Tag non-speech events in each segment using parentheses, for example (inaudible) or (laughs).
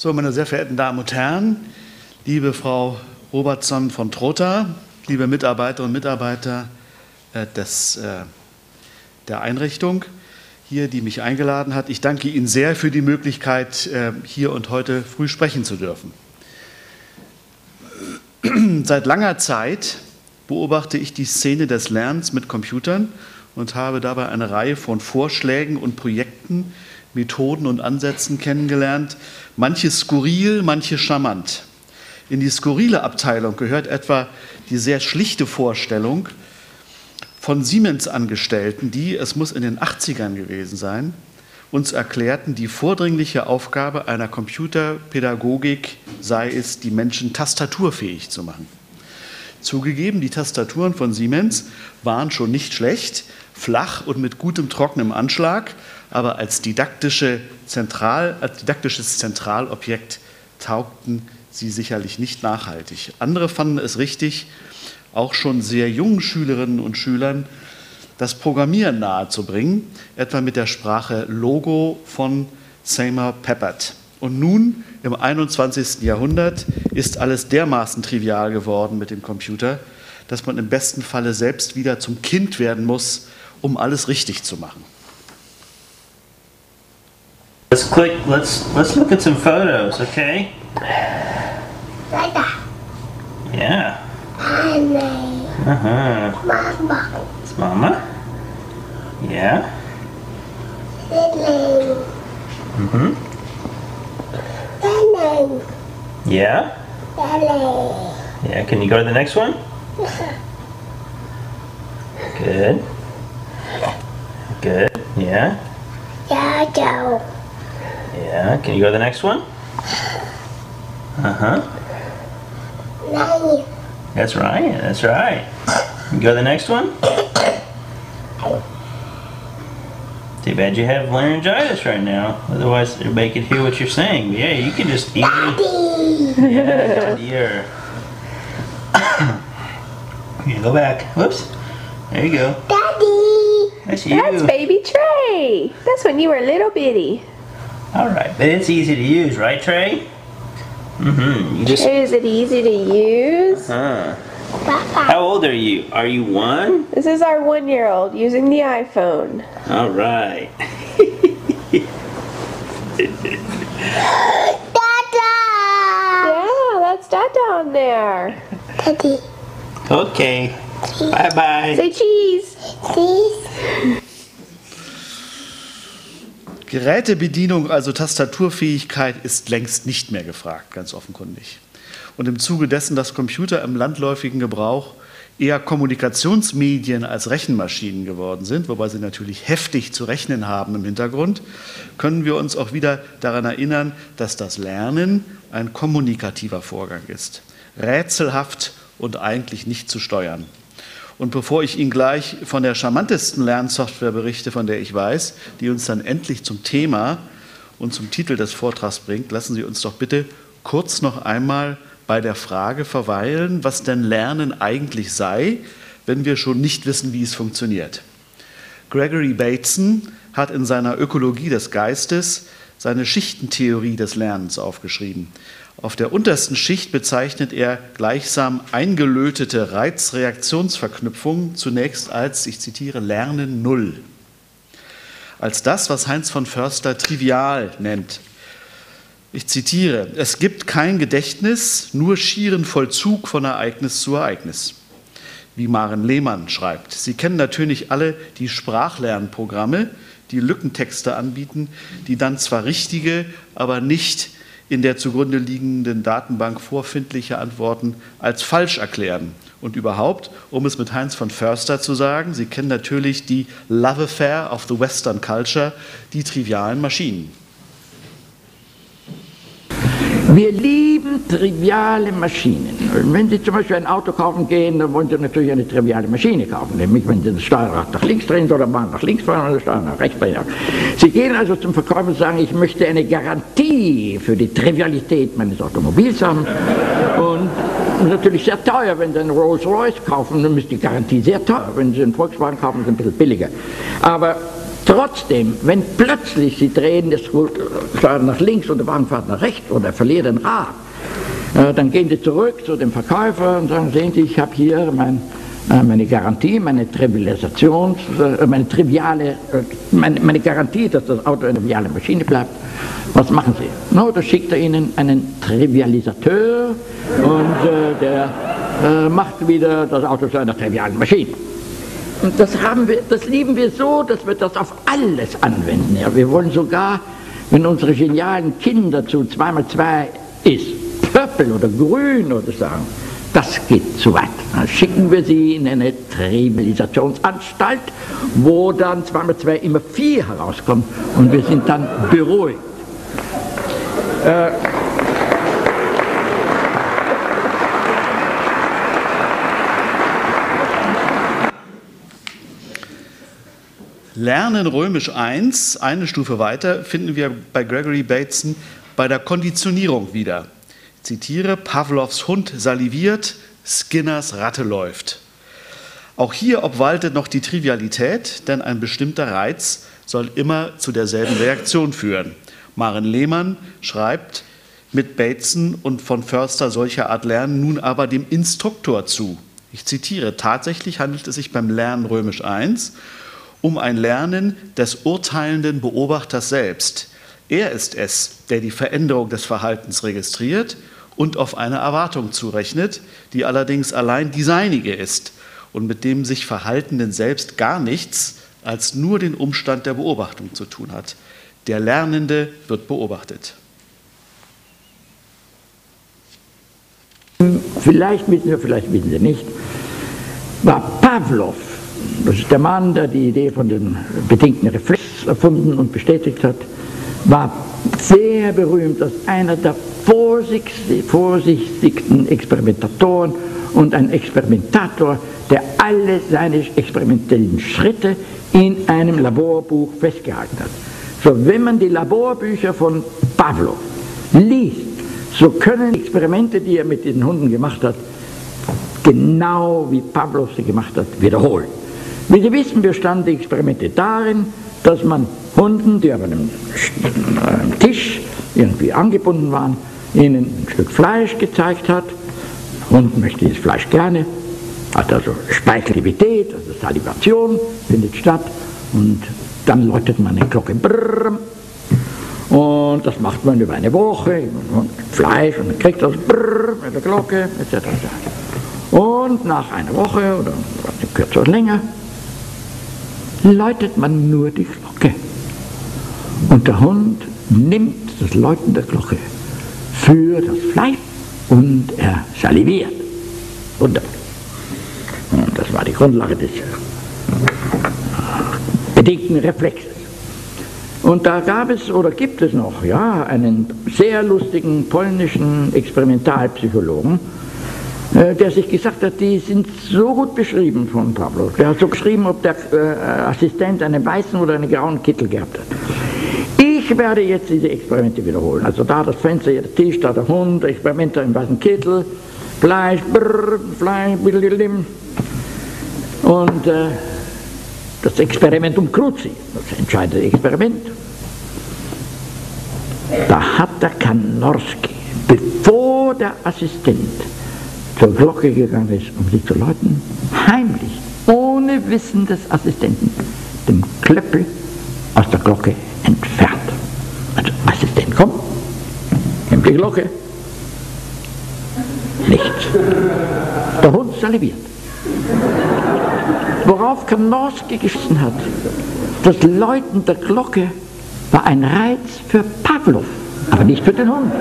So, meine sehr verehrten Damen und Herren, liebe Frau Robertson von Trotha, liebe Mitarbeiterinnen und Mitarbeiter äh, des, äh, der Einrichtung hier, die mich eingeladen hat. Ich danke Ihnen sehr für die Möglichkeit, äh, hier und heute früh sprechen zu dürfen. Seit langer Zeit beobachte ich die Szene des Lernens mit Computern und habe dabei eine Reihe von Vorschlägen und Projekten, Methoden und Ansätzen kennengelernt, manche skurril, manche charmant. In die skurrile Abteilung gehört etwa die sehr schlichte Vorstellung von Siemens-Angestellten, die, es muss in den 80ern gewesen sein, uns erklärten, die vordringliche Aufgabe einer Computerpädagogik sei es, die Menschen tastaturfähig zu machen. Zugegeben, die Tastaturen von Siemens waren schon nicht schlecht, flach und mit gutem trockenem Anschlag, aber als, didaktische Zentral, als didaktisches Zentralobjekt taugten sie sicherlich nicht nachhaltig. Andere fanden es richtig, auch schon sehr jungen Schülerinnen und Schülern das Programmieren nahezubringen, etwa mit der Sprache Logo von Seymour Peppert. Und nun, im 21. Jahrhundert, ist alles dermaßen trivial geworden mit dem Computer, dass man im besten Falle selbst wieder zum Kind werden muss, um alles richtig zu machen. Let's click, let's, let's look at some photos, okay? Like that. Yeah. Uh-huh. Mama. It's Mama? Yeah. Mm-hmm. Yeah? Yeah, can you go to the next one? (laughs) Good. Good. Yeah? Jojo. Yeah. Can you go to the next one? Uh-huh. Nani. That's right. That's right. You go to the next one? Too bad you have laryngitis right now. Otherwise, everybody could hear what you're saying. But yeah, you can just easily. Daddy. Yeah, dear. (coughs) yeah, go back. Whoops. There you go. Daddy. That's you. That's baby Trey. That's when you were a little bitty. All right, but it's easy to use, right, Trey? Mm-hmm. Just. Is it easy to use? Huh. Papa. How old are you? Are you one? This is our one-year-old using the iPhone. All right. Dada. Yeah, that's Dada on there. Daddy. Okay. Bye bye. Say cheese. Please. Gerätebedienung, also Tastaturfähigkeit, ist längst nicht mehr gefragt, ganz offenkundig. Und im Zuge dessen, dass Computer im landläufigen Gebrauch eher Kommunikationsmedien als Rechenmaschinen geworden sind, wobei sie natürlich heftig zu rechnen haben im Hintergrund, können wir uns auch wieder daran erinnern, dass das Lernen ein kommunikativer Vorgang ist, rätselhaft und eigentlich nicht zu steuern. Und bevor ich Ihnen gleich von der charmantesten Lernsoftware berichte, von der ich weiß, die uns dann endlich zum Thema und zum Titel des Vortrags bringt, lassen Sie uns doch bitte kurz noch einmal bei der Frage verweilen, was denn Lernen eigentlich sei, wenn wir schon nicht wissen, wie es funktioniert. Gregory Bateson hat in seiner Ökologie des Geistes seine Schichtentheorie des Lernens aufgeschrieben. Auf der untersten Schicht bezeichnet er gleichsam eingelötete Reizreaktionsverknüpfungen zunächst als, ich zitiere, Lernen Null. Als das, was Heinz von Förster trivial nennt. Ich zitiere, es gibt kein Gedächtnis, nur schieren Vollzug von Ereignis zu Ereignis. Wie Maren Lehmann schreibt. Sie kennen natürlich alle die Sprachlernprogramme, die Lückentexte anbieten, die dann zwar richtige, aber nicht in der zugrunde liegenden Datenbank vorfindliche Antworten als falsch erklären. Und überhaupt, um es mit Heinz von Förster zu sagen, Sie kennen natürlich die Love Affair of the Western Culture, die trivialen Maschinen. Wir lieben triviale Maschinen. Wenn Sie zum Beispiel ein Auto kaufen gehen, dann wollen Sie natürlich eine triviale Maschine kaufen. Nämlich, wenn Sie das Steuerrad nach links drehen oder Bahn nach links fahren oder das Steuer nach rechts drehen. Sie gehen also zum Verkäufer und sagen, ich möchte eine Garantie für die Trivialität meines Automobils haben. Und natürlich sehr teuer, wenn Sie einen Rolls Royce kaufen, dann ist die Garantie sehr teuer. Wenn Sie einen Volkswagen kaufen, ist es ein bisschen billiger. Aber Trotzdem, wenn plötzlich Sie drehen das Steuer nach links und der Wagen nach rechts oder er verliert ein Rad, äh, dann gehen Sie zurück zu dem Verkäufer und sagen, sehen Sie, ich habe hier mein, äh, meine Garantie, meine Trivialisation, äh, meine triviale, meine, meine, Garantie, dass das Auto eine triviale Maschine bleibt. Was machen Sie? No, da schickt er Ihnen einen Trivialisateur und äh, der äh, macht wieder das Auto zu einer trivialen Maschine. Und das, haben wir, das lieben wir so, dass wir das auf alles anwenden. Ja, wir wollen sogar, wenn unsere genialen Kinder zu 2 mal 2 ist, Purple oder Grün oder sagen, das geht zu weit. Dann schicken wir sie in eine Trivialisationsanstalt, wo dann 2 mal 2 immer 4 herauskommt und wir sind dann beruhigt. Äh, Lernen römisch 1, eine Stufe weiter, finden wir bei Gregory Bateson bei der Konditionierung wieder. Ich zitiere, Pavlovs Hund saliviert, Skinners Ratte läuft. Auch hier obwaltet noch die Trivialität, denn ein bestimmter Reiz soll immer zu derselben Reaktion führen. Maren Lehmann schreibt, mit Bateson und von Förster solcher Art Lernen nun aber dem Instruktor zu. Ich zitiere, tatsächlich handelt es sich beim Lernen römisch 1 um ein Lernen des urteilenden Beobachters selbst. Er ist es, der die Veränderung des Verhaltens registriert und auf eine Erwartung zurechnet, die allerdings allein die seinige ist und mit dem sich Verhaltenden selbst gar nichts als nur den Umstand der Beobachtung zu tun hat. Der Lernende wird beobachtet. Vielleicht wissen wir, vielleicht wissen Sie nicht, war Pavlov der Mann, der die Idee von dem bedingten Reflex erfunden und bestätigt hat, war sehr berühmt als einer der vorsichtigsten Experimentatoren und ein Experimentator, der alle seine experimentellen Schritte in einem Laborbuch festgehalten hat. So, wenn man die Laborbücher von Pavlov liest, so können Experimente, die er mit den Hunden gemacht hat, genau wie Pavlov sie gemacht hat, wiederholen. Wie Sie wissen, bestanden die Experimente darin, dass man Hunden, die auf einem Tisch irgendwie angebunden waren, ihnen ein Stück Fleisch gezeigt hat. Hund möchte dieses Fleisch gerne, hat also Speichelivität, also Salivation findet statt und dann läutet man eine Glocke. Brrr, und das macht man über eine Woche, und Fleisch und man kriegt das Brrr mit der Glocke etc. Und nach einer Woche oder kürzer oder länger läutet man nur die Glocke. Und der Hund nimmt das Läuten der Glocke für das Fleisch und er saliviert. Wunderbar. Und das war die Grundlage des äh, bedingten Reflexes. Und da gab es oder gibt es noch ja, einen sehr lustigen polnischen Experimentalpsychologen, der sich gesagt hat, die sind so gut beschrieben von Pablo. Der hat so geschrieben, ob der äh, Assistent einen weißen oder einen grauen Kittel gehabt hat. Ich werde jetzt diese Experimente wiederholen. Also da das Fenster, der Tisch, da der Hund, Experimente im weißen Kittel, Fleisch, brrr, Fleisch, blilim. Und äh, das Experiment um Cruzi, das entscheidende Experiment. Da hat der Kanorski, bevor der Assistent zur Glocke gegangen ist, um sie zu läuten, heimlich, ohne Wissen des Assistenten, den Klöppel aus der Glocke entfernt. Also Assistent kommt, nimmt die Glocke, nichts. Der Hund saliviert. Worauf Kanorski geschissen hat, das Läuten der Glocke war ein Reiz für Pavlov, aber nicht für den Hund.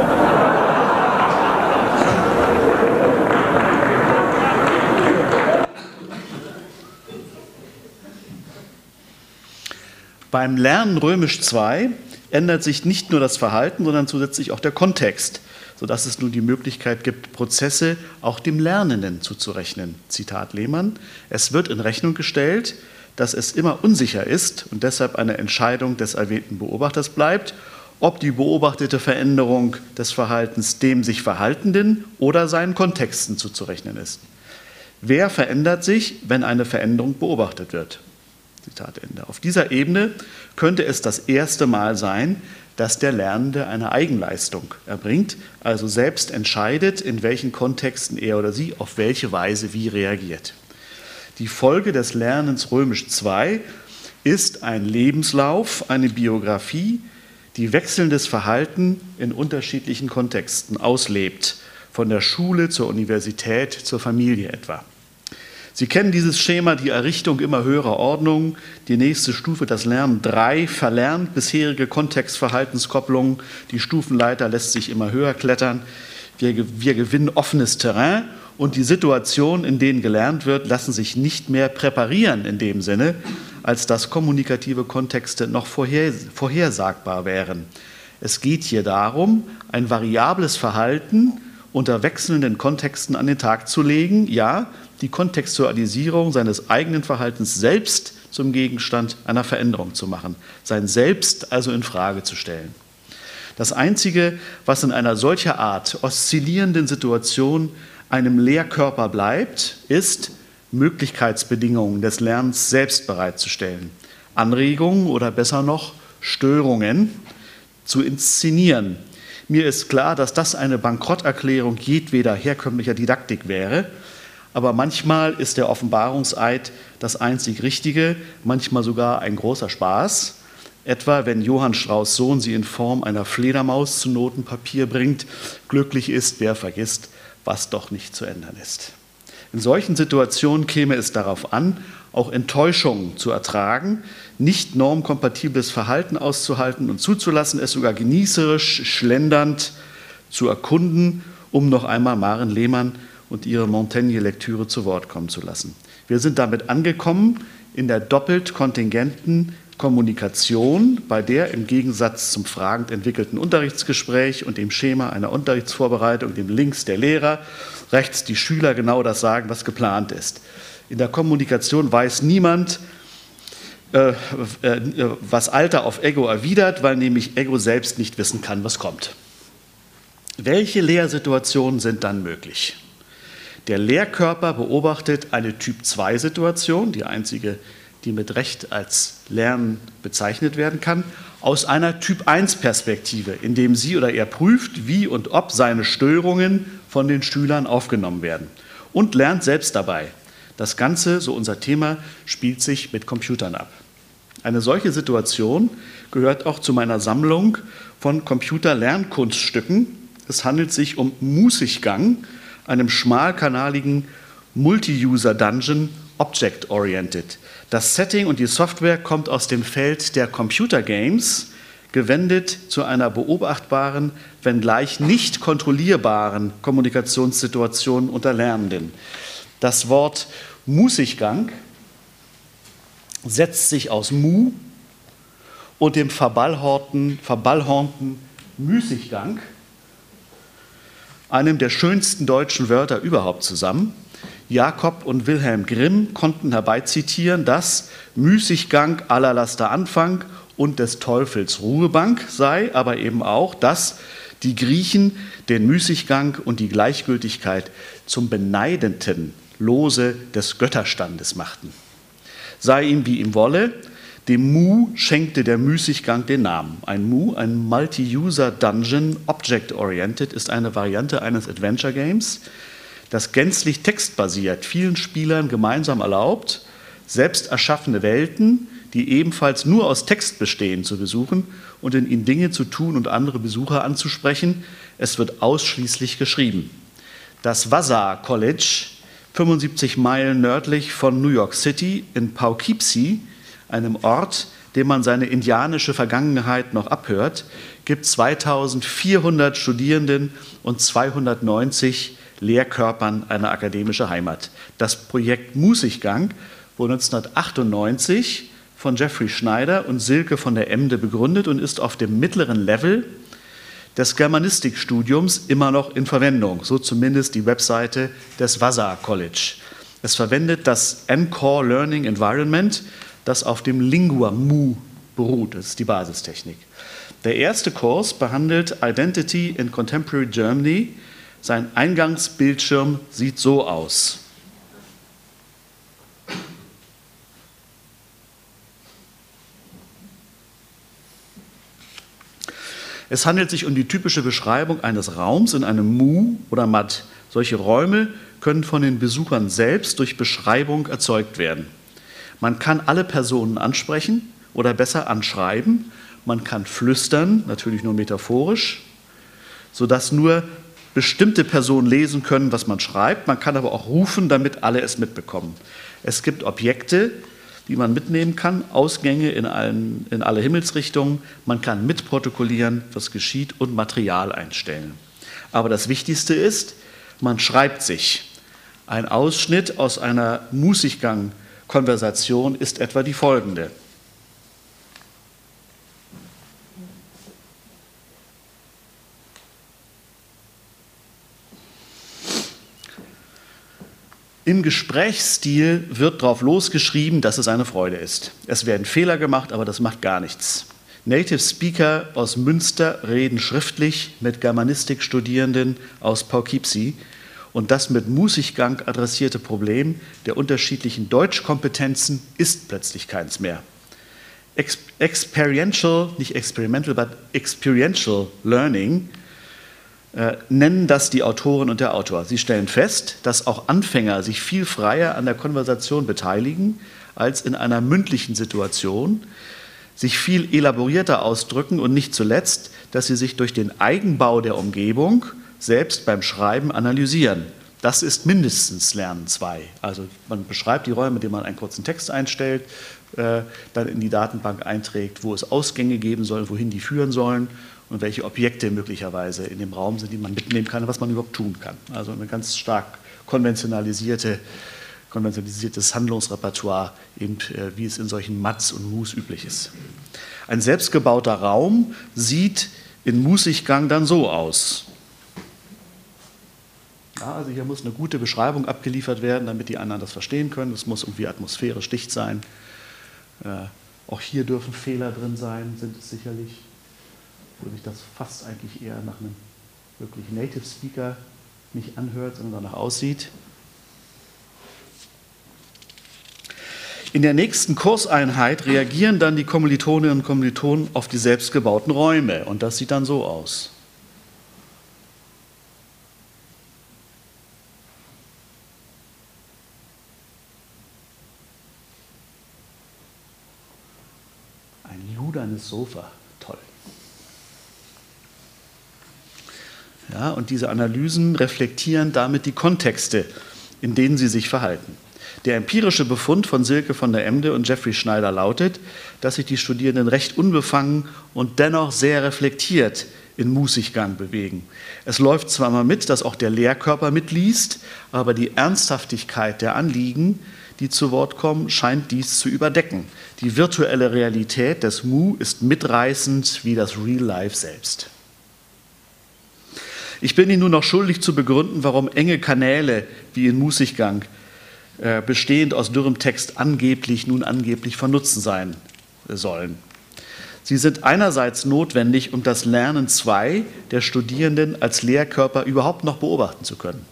Beim Lernen Römisch 2 ändert sich nicht nur das Verhalten, sondern zusätzlich auch der Kontext, sodass es nun die Möglichkeit gibt, Prozesse auch dem Lernenden zuzurechnen. Zitat Lehmann. Es wird in Rechnung gestellt, dass es immer unsicher ist und deshalb eine Entscheidung des erwähnten Beobachters bleibt, ob die beobachtete Veränderung des Verhaltens dem sich Verhaltenden oder seinen Kontexten zuzurechnen ist. Wer verändert sich, wenn eine Veränderung beobachtet wird? Zitat Ende. Auf dieser Ebene könnte es das erste Mal sein, dass der Lernende eine Eigenleistung erbringt, also selbst entscheidet, in welchen Kontexten er oder sie auf welche Weise wie reagiert. Die Folge des Lernens römisch II ist ein Lebenslauf, eine Biografie, die wechselndes Verhalten in unterschiedlichen Kontexten auslebt, von der Schule zur Universität zur Familie etwa. Sie kennen dieses Schema, die Errichtung immer höherer Ordnung, die nächste Stufe, das Lernen 3, verlernt bisherige Kontextverhaltenskopplungen, die Stufenleiter lässt sich immer höher klettern, wir, wir gewinnen offenes Terrain und die Situationen, in denen gelernt wird, lassen sich nicht mehr präparieren in dem Sinne, als dass kommunikative Kontexte noch vorher, vorhersagbar wären. Es geht hier darum, ein variables Verhalten unter wechselnden Kontexten an den Tag zu legen, ja, die Kontextualisierung seines eigenen Verhaltens selbst zum Gegenstand einer Veränderung zu machen, sein Selbst also in Frage zu stellen. Das Einzige, was in einer solcher Art oszillierenden Situation einem Lehrkörper bleibt, ist, Möglichkeitsbedingungen des Lernens selbst bereitzustellen, Anregungen oder besser noch Störungen zu inszenieren. Mir ist klar, dass das eine Bankrotterklärung jedweder herkömmlicher Didaktik wäre, aber manchmal ist der Offenbarungseid das einzig Richtige, manchmal sogar ein großer Spaß. Etwa wenn Johann Strauß Sohn sie in Form einer Fledermaus zu Notenpapier bringt, glücklich ist, wer vergisst, was doch nicht zu ändern ist. In solchen Situationen käme es darauf an, auch Enttäuschungen zu ertragen, nicht normkompatibles Verhalten auszuhalten und zuzulassen, es sogar genießerisch, schlendernd zu erkunden, um noch einmal Maren Lehmann und ihre Montaigne-Lektüre zu Wort kommen zu lassen. Wir sind damit angekommen in der doppelt kontingenten Kommunikation, bei der im Gegensatz zum fragend entwickelten Unterrichtsgespräch und dem Schema einer Unterrichtsvorbereitung, dem Links der Lehrer, rechts die Schüler genau das sagen, was geplant ist. In der Kommunikation weiß niemand, äh, äh, was Alter auf Ego erwidert, weil nämlich Ego selbst nicht wissen kann, was kommt. Welche Lehrsituationen sind dann möglich? Der Lehrkörper beobachtet eine Typ-2-Situation, die einzige, die mit Recht als Lernen bezeichnet werden kann, aus einer Typ-1-Perspektive, indem sie oder er prüft, wie und ob seine Störungen von den Schülern aufgenommen werden und lernt selbst dabei. Das Ganze, so unser Thema, spielt sich mit Computern ab. Eine solche Situation gehört auch zu meiner Sammlung von Computer-Lernkunststücken. Es handelt sich um Mußiggang, einem schmalkanaligen Multi-User-Dungeon Object-Oriented. Das Setting und die Software kommt aus dem Feld der Computer Games, gewendet zu einer beobachtbaren, wenngleich nicht kontrollierbaren Kommunikationssituation unter Lernenden. Das Wort Mußiggang setzt sich aus Mu und dem verballhornten, verballhornten Müßiggang einem der schönsten deutschen Wörter überhaupt zusammen. Jakob und Wilhelm Grimm konnten herbeizitieren, dass Müßiggang aller Laster Anfang und des Teufels Ruhebank sei, aber eben auch, dass die Griechen den Müßiggang und die Gleichgültigkeit zum beneidenden Lose des Götterstandes machten. Sei ihm wie ihm wolle, dem Mu schenkte der Müßiggang den Namen. Ein Mu, ein Multi-User Dungeon Object-Oriented, ist eine Variante eines Adventure Games, das gänzlich textbasiert, vielen Spielern gemeinsam erlaubt, selbst erschaffene Welten, die ebenfalls nur aus Text bestehen, zu besuchen und in ihnen Dinge zu tun und andere Besucher anzusprechen. Es wird ausschließlich geschrieben. Das Vassar College, 75 Meilen nördlich von New York City in Poughkeepsie, einem Ort, dem man seine indianische Vergangenheit noch abhört, gibt 2400 Studierenden und 290 Lehrkörpern eine akademische Heimat. Das Projekt Mußiggang wurde 1998 von Jeffrey Schneider und Silke von der Emde begründet und ist auf dem mittleren Level des Germanistikstudiums immer noch in Verwendung, so zumindest die Webseite des Vassar College. Es verwendet das NCore Learning Environment, das auf dem Lingua Mu beruht. Das ist die Basistechnik. Der erste Kurs behandelt Identity in Contemporary Germany. Sein Eingangsbildschirm sieht so aus. Es handelt sich um die typische Beschreibung eines Raums in einem Mu oder Mat. Solche Räume können von den Besuchern selbst durch Beschreibung erzeugt werden. Man kann alle Personen ansprechen oder besser anschreiben. Man kann flüstern, natürlich nur metaphorisch, sodass nur bestimmte Personen lesen können, was man schreibt. Man kann aber auch rufen, damit alle es mitbekommen. Es gibt Objekte, die man mitnehmen kann, Ausgänge in, allen, in alle Himmelsrichtungen. Man kann mitprotokollieren, was geschieht und Material einstellen. Aber das Wichtigste ist, man schreibt sich. Ein Ausschnitt aus einer Mußiggang-Konversation ist etwa die folgende. Im Gesprächsstil wird darauf losgeschrieben, dass es eine Freude ist. Es werden Fehler gemacht, aber das macht gar nichts. Native Speaker aus Münster reden schriftlich mit Germanistikstudierenden aus Poughkeepsie und das mit Mußiggang adressierte Problem der unterschiedlichen Deutschkompetenzen ist plötzlich keins mehr. Experiential, nicht experimental, but experiential Learning nennen das die Autorin und der Autor. Sie stellen fest, dass auch Anfänger sich viel freier an der Konversation beteiligen als in einer mündlichen Situation, sich viel elaborierter ausdrücken und nicht zuletzt, dass sie sich durch den Eigenbau der Umgebung selbst beim Schreiben analysieren. Das ist mindestens Lernen 2. Also man beschreibt die Räume, indem man einen kurzen Text einstellt, äh, dann in die Datenbank einträgt, wo es Ausgänge geben soll, wohin die führen sollen und welche Objekte möglicherweise in dem Raum sind, die man mitnehmen kann und was man überhaupt tun kann. Also ein ganz stark konventionalisierte, konventionalisiertes Handlungsrepertoire, eben, äh, wie es in solchen Mats und Mus üblich ist. Ein selbstgebauter Raum sieht in Mußiggang dann so aus. Ja, also hier muss eine gute Beschreibung abgeliefert werden, damit die anderen das verstehen können. Es muss irgendwie atmosphärisch dicht sein. Äh, auch hier dürfen Fehler drin sein, sind es sicherlich wo sich das fast eigentlich eher nach einem wirklich Native Speaker nicht anhört, sondern danach aussieht. In der nächsten Kurseinheit reagieren dann die Kommilitoninnen und Kommilitonen auf die selbstgebauten Räume und das sieht dann so aus. Ein ludernes Sofa. Ja, und diese Analysen reflektieren damit die Kontexte, in denen sie sich verhalten. Der empirische Befund von Silke von der Emde und Jeffrey Schneider lautet, dass sich die Studierenden recht unbefangen und dennoch sehr reflektiert in Mußiggang bewegen. Es läuft zwar mal mit, dass auch der Lehrkörper mitliest, aber die Ernsthaftigkeit der Anliegen, die zu Wort kommen, scheint dies zu überdecken. Die virtuelle Realität des Mu ist mitreißend wie das Real Life selbst. Ich bin Ihnen nur noch schuldig zu begründen, warum enge Kanäle wie in Mußiggang äh, bestehend aus dürrem Text angeblich, nun angeblich von Nutzen sein sollen. Sie sind einerseits notwendig, um das Lernen 2 der Studierenden als Lehrkörper überhaupt noch beobachten zu können.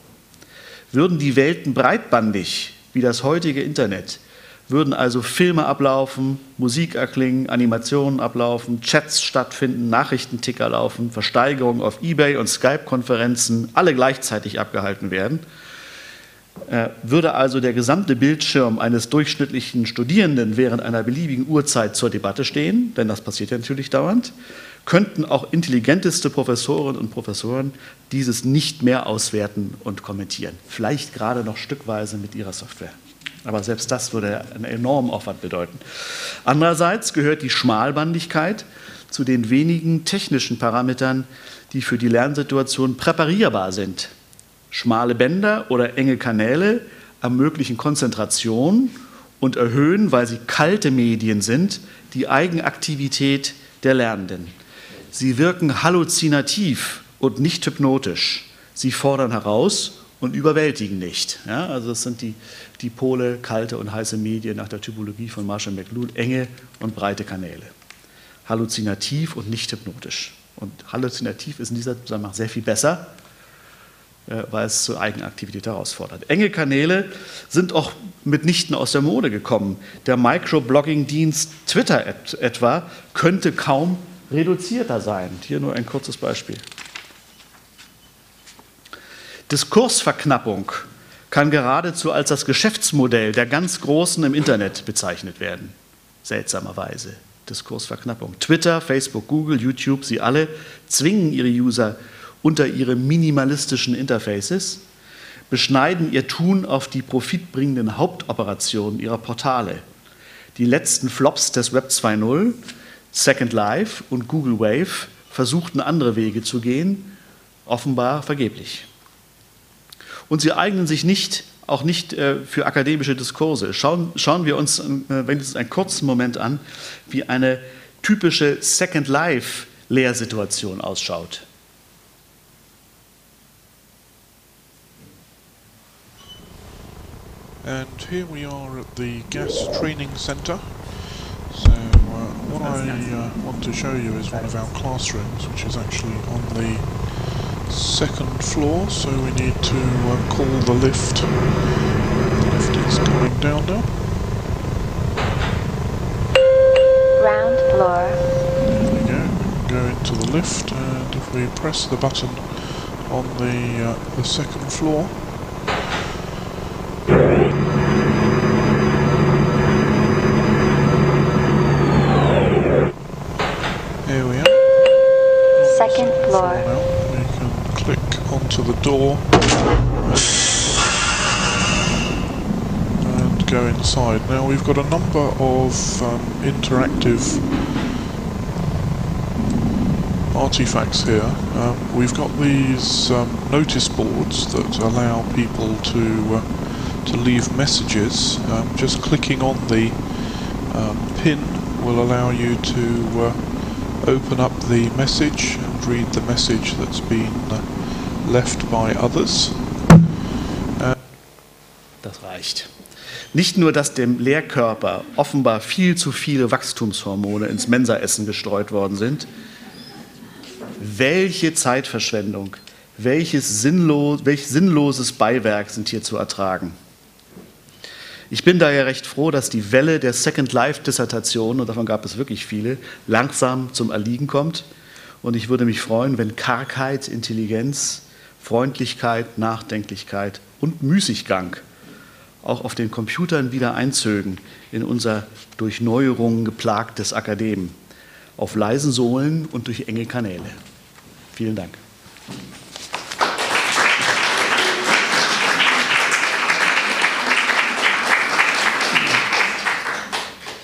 Würden die Welten breitbandig wie das heutige Internet würden also Filme ablaufen, Musik erklingen, Animationen ablaufen, Chats stattfinden, Nachrichtenticker laufen, Versteigerungen auf eBay und Skype-Konferenzen alle gleichzeitig abgehalten werden, äh, würde also der gesamte Bildschirm eines durchschnittlichen Studierenden während einer beliebigen Uhrzeit zur Debatte stehen, denn das passiert ja natürlich dauernd, könnten auch intelligenteste Professorinnen und Professoren dieses nicht mehr auswerten und kommentieren. Vielleicht gerade noch stückweise mit ihrer Software. Aber selbst das würde einen enormen Aufwand bedeuten. Andererseits gehört die Schmalbandigkeit zu den wenigen technischen Parametern, die für die Lernsituation präparierbar sind. Schmale Bänder oder enge Kanäle ermöglichen Konzentration und erhöhen, weil sie kalte Medien sind, die Eigenaktivität der Lernenden. Sie wirken halluzinativ und nicht hypnotisch. Sie fordern heraus und überwältigen nicht. Ja, also das sind die, die Pole, kalte und heiße Medien nach der Typologie von Marshall McLuhan, enge und breite Kanäle. Halluzinativ und nicht hypnotisch. Und halluzinativ ist in dieser Zusammenhang sehr viel besser, äh, weil es zur Eigenaktivität herausfordert. Enge Kanäle sind auch mitnichten aus der Mode gekommen. Der Microblogging-Dienst Twitter etwa könnte kaum reduzierter sein. Hier nur ein kurzes Beispiel. Diskursverknappung kann geradezu als das Geschäftsmodell der ganz Großen im Internet bezeichnet werden. Seltsamerweise. Diskursverknappung. Twitter, Facebook, Google, YouTube, sie alle zwingen ihre User unter ihre minimalistischen Interfaces, beschneiden ihr Tun auf die profitbringenden Hauptoperationen ihrer Portale. Die letzten Flops des Web 2.0, Second Life und Google Wave, versuchten andere Wege zu gehen, offenbar vergeblich. Und sie eignen sich nicht, auch nicht äh, für akademische Diskurse. Schauen, schauen wir uns äh, wenigstens einen kurzen Moment an, wie eine typische Second Life Lehrsituation ausschaut. And here we are at the gas training centre. So uh, what I uh, want to show you is one of our classrooms, which is actually on the second floor. So we need to uh, call the lift. The lift is coming down now. Ground floor. There we go. We can go into the lift, and if we press the button on the uh, the second floor, here we are. Second floor. Can click onto the door and go inside. Now we've got a number of um, interactive artifacts here. Um, we've got these um, notice boards that allow people to uh, to leave messages. Um, just clicking on the um, pin will allow you to uh, open up the message and read the message that's been uh, left by others. Das reicht. Nicht nur, dass dem Lehrkörper offenbar viel zu viele Wachstumshormone ins Mensaessen gestreut worden sind, welche Zeitverschwendung, welches sinnlos, welch sinnloses Beiwerk sind hier zu ertragen. Ich bin daher recht froh, dass die Welle der Second Life-Dissertation, und davon gab es wirklich viele, langsam zum Erliegen kommt. Und ich würde mich freuen, wenn Kargheit, Intelligenz, Freundlichkeit, Nachdenklichkeit und Müßiggang auch auf den Computern wieder einzögen in unser durch Neuerungen geplagtes Akadem, auf leisen Sohlen und durch enge Kanäle. Vielen Dank.